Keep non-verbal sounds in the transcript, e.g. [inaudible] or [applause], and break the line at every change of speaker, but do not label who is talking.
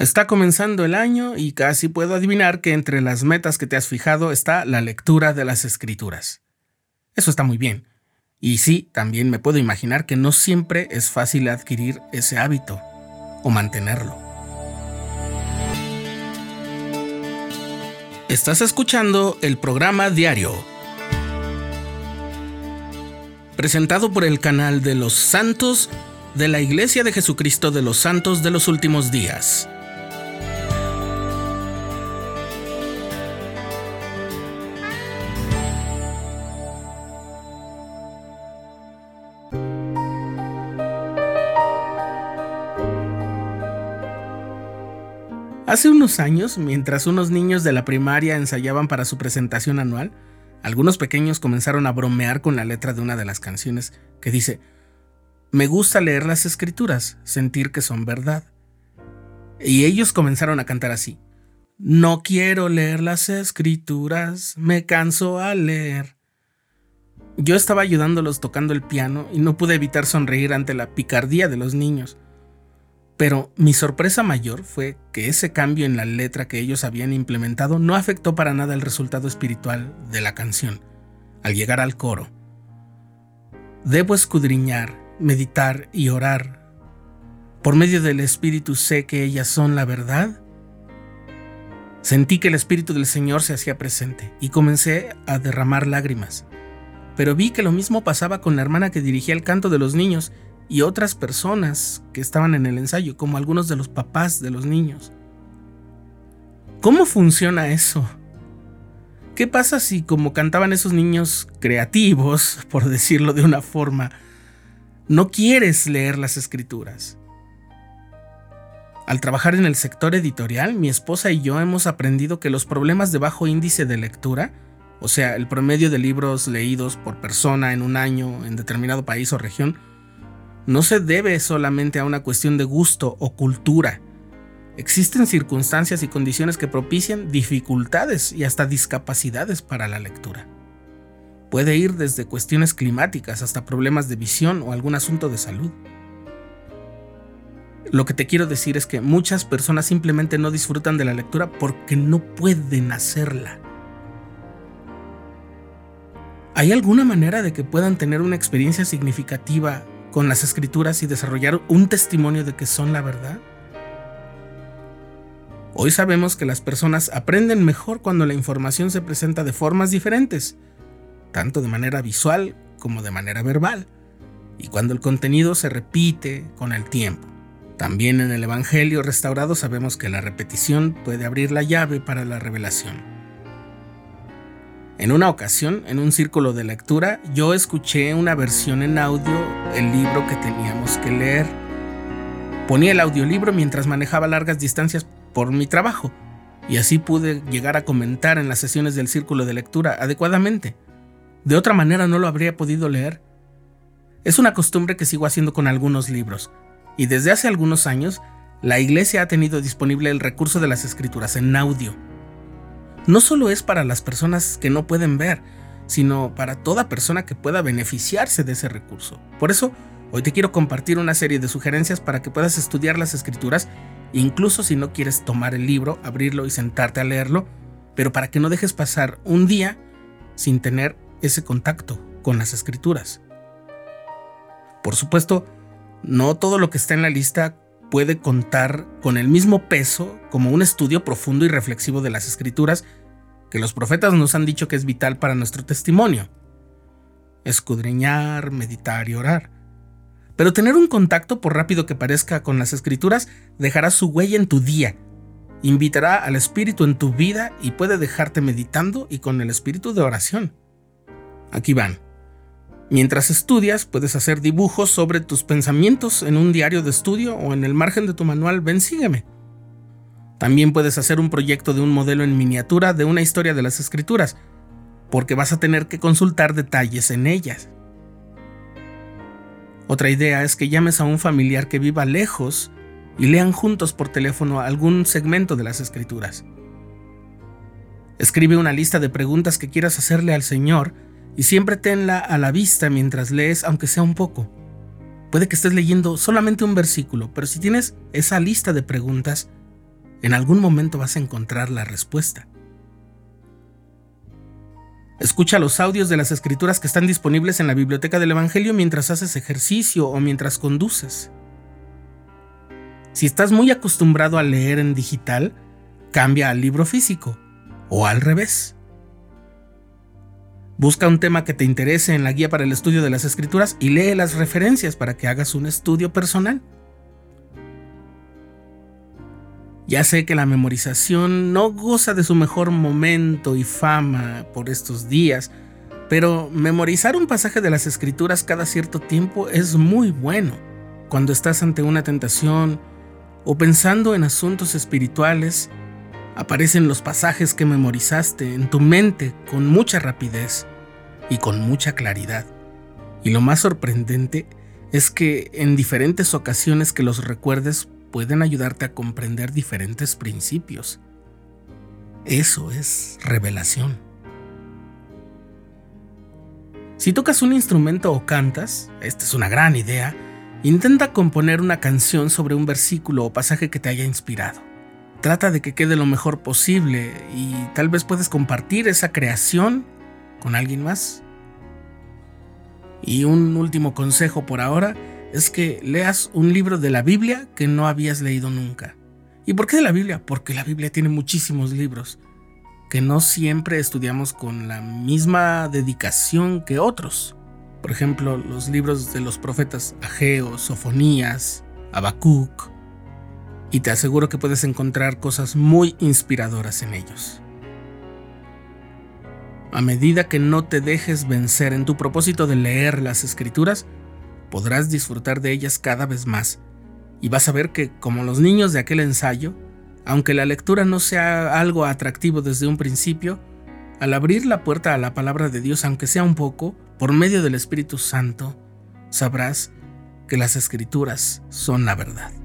Está comenzando el año y casi puedo adivinar que entre las metas que te has fijado está la lectura de las escrituras. Eso está muy bien. Y sí, también me puedo imaginar que no siempre es fácil adquirir ese hábito o mantenerlo. Estás escuchando el programa diario, presentado por el canal de los santos de la Iglesia de Jesucristo de los Santos de los Últimos Días. Hace unos años, mientras unos niños de la primaria ensayaban para su presentación anual, algunos pequeños comenzaron a bromear con la letra de una de las canciones que dice, Me gusta leer las escrituras, sentir que son verdad. Y ellos comenzaron a cantar así, No quiero leer las escrituras, me canso a leer. Yo estaba ayudándolos tocando el piano y no pude evitar sonreír ante la picardía de los niños. Pero mi sorpresa mayor fue que ese cambio en la letra que ellos habían implementado no afectó para nada el resultado espiritual de la canción. Al llegar al coro, debo escudriñar, meditar y orar. Por medio del Espíritu sé que ellas son la verdad. Sentí que el Espíritu del Señor se hacía presente y comencé a derramar lágrimas. Pero vi que lo mismo pasaba con la hermana que dirigía el canto de los niños y otras personas que estaban en el ensayo, como algunos de los papás de los niños. ¿Cómo funciona eso? ¿Qué pasa si, como cantaban esos niños creativos, [laughs] por decirlo de una forma, no quieres leer las escrituras? Al trabajar en el sector editorial, mi esposa y yo hemos aprendido que los problemas de bajo índice de lectura, o sea, el promedio de libros leídos por persona en un año en determinado país o región, no se debe solamente a una cuestión de gusto o cultura. Existen circunstancias y condiciones que propician dificultades y hasta discapacidades para la lectura. Puede ir desde cuestiones climáticas hasta problemas de visión o algún asunto de salud. Lo que te quiero decir es que muchas personas simplemente no disfrutan de la lectura porque no pueden hacerla. ¿Hay alguna manera de que puedan tener una experiencia significativa con las escrituras y desarrollar un testimonio de que son la verdad? Hoy sabemos que las personas aprenden mejor cuando la información se presenta de formas diferentes, tanto de manera visual como de manera verbal, y cuando el contenido se repite con el tiempo. También en el Evangelio restaurado sabemos que la repetición puede abrir la llave para la revelación. En una ocasión, en un círculo de lectura, yo escuché una versión en audio del libro que teníamos que leer. Ponía el audiolibro mientras manejaba largas distancias por mi trabajo, y así pude llegar a comentar en las sesiones del círculo de lectura adecuadamente. De otra manera no lo habría podido leer. Es una costumbre que sigo haciendo con algunos libros, y desde hace algunos años la iglesia ha tenido disponible el recurso de las escrituras en audio no solo es para las personas que no pueden ver, sino para toda persona que pueda beneficiarse de ese recurso. Por eso, hoy te quiero compartir una serie de sugerencias para que puedas estudiar las escrituras, incluso si no quieres tomar el libro, abrirlo y sentarte a leerlo, pero para que no dejes pasar un día sin tener ese contacto con las escrituras. Por supuesto, no todo lo que está en la lista puede contar con el mismo peso como un estudio profundo y reflexivo de las escrituras que los profetas nos han dicho que es vital para nuestro testimonio. Escudriñar, meditar y orar. Pero tener un contacto, por rápido que parezca, con las escrituras dejará su huella en tu día, invitará al Espíritu en tu vida y puede dejarte meditando y con el espíritu de oración. Aquí van. Mientras estudias, puedes hacer dibujos sobre tus pensamientos en un diario de estudio o en el margen de tu manual Ven Sígueme. También puedes hacer un proyecto de un modelo en miniatura de una historia de las escrituras, porque vas a tener que consultar detalles en ellas. Otra idea es que llames a un familiar que viva lejos y lean juntos por teléfono algún segmento de las escrituras. Escribe una lista de preguntas que quieras hacerle al Señor y siempre tenla a la vista mientras lees, aunque sea un poco. Puede que estés leyendo solamente un versículo, pero si tienes esa lista de preguntas, en algún momento vas a encontrar la respuesta. Escucha los audios de las escrituras que están disponibles en la biblioteca del Evangelio mientras haces ejercicio o mientras conduces. Si estás muy acostumbrado a leer en digital, cambia al libro físico o al revés. Busca un tema que te interese en la guía para el estudio de las escrituras y lee las referencias para que hagas un estudio personal. Ya sé que la memorización no goza de su mejor momento y fama por estos días, pero memorizar un pasaje de las escrituras cada cierto tiempo es muy bueno. Cuando estás ante una tentación o pensando en asuntos espirituales, aparecen los pasajes que memorizaste en tu mente con mucha rapidez y con mucha claridad. Y lo más sorprendente es que en diferentes ocasiones que los recuerdes pueden ayudarte a comprender diferentes principios. Eso es revelación. Si tocas un instrumento o cantas, esta es una gran idea, intenta componer una canción sobre un versículo o pasaje que te haya inspirado. Trata de que quede lo mejor posible y tal vez puedes compartir esa creación con alguien más. Y un último consejo por ahora es que leas un libro de la Biblia que no habías leído nunca. ¿Y por qué de la Biblia? Porque la Biblia tiene muchísimos libros que no siempre estudiamos con la misma dedicación que otros. Por ejemplo, los libros de los profetas Ageo, Sofonías, Habacuc. Y te aseguro que puedes encontrar cosas muy inspiradoras en ellos. A medida que no te dejes vencer en tu propósito de leer las escrituras, podrás disfrutar de ellas cada vez más, y vas a ver que, como los niños de aquel ensayo, aunque la lectura no sea algo atractivo desde un principio, al abrir la puerta a la palabra de Dios, aunque sea un poco, por medio del Espíritu Santo, sabrás que las escrituras son la verdad.